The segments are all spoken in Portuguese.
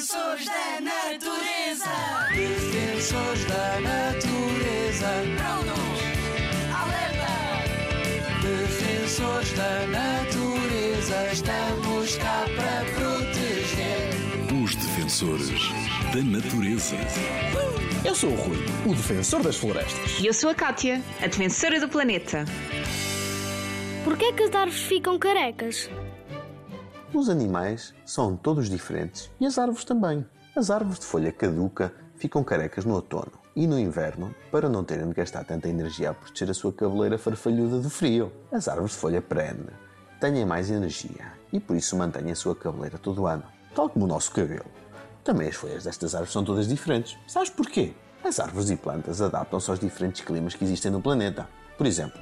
Defensores da natureza. Defensores da natureza. Prontos. Alerta. Defensores da natureza. Estamos cá para proteger. Os defensores da natureza. Eu sou o Rui, o defensor das florestas. E eu sou a Kátia, a defensora do planeta. Porquê é que as árvores ficam carecas? Os animais são todos diferentes e as árvores também. As árvores de folha caduca ficam carecas no outono e no inverno para não terem de gastar tanta energia a proteger a sua cabeleira farfalhuda do frio. As árvores de folha perene têm mais energia e por isso mantêm a sua cabeleira todo o ano, tal como o nosso cabelo. Também as folhas destas árvores são todas diferentes. Sabes porquê? As árvores e plantas adaptam-se aos diferentes climas que existem no planeta. Por exemplo,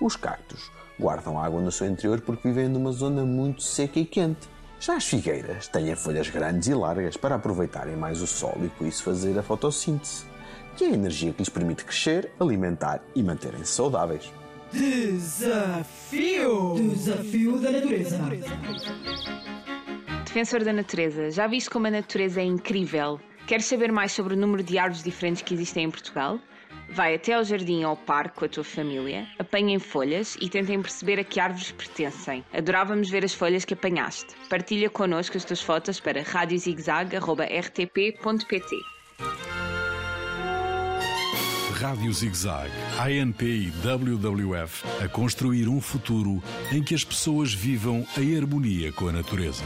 os cactos guardam água no seu interior porque vivem numa zona muito seca e quente. Já as figueiras têm folhas grandes e largas para aproveitarem mais o sol e com isso fazer a fotossíntese, que é a energia que lhes permite crescer, alimentar e manterem-se saudáveis. Desafio! Desafio da natureza. Defensor da natureza, já viste como a natureza é incrível? Queres saber mais sobre o número de árvores diferentes que existem em Portugal? Vai até ao jardim ou ao parque com a tua família, apanhem folhas e tentem perceber a que árvores pertencem. Adorávamos ver as folhas que apanhaste. Partilha connosco as tuas fotos para radiozigzag.rtp.pt Rádio ZigZag, ANP e WWF a construir um futuro em que as pessoas vivam em harmonia com a natureza.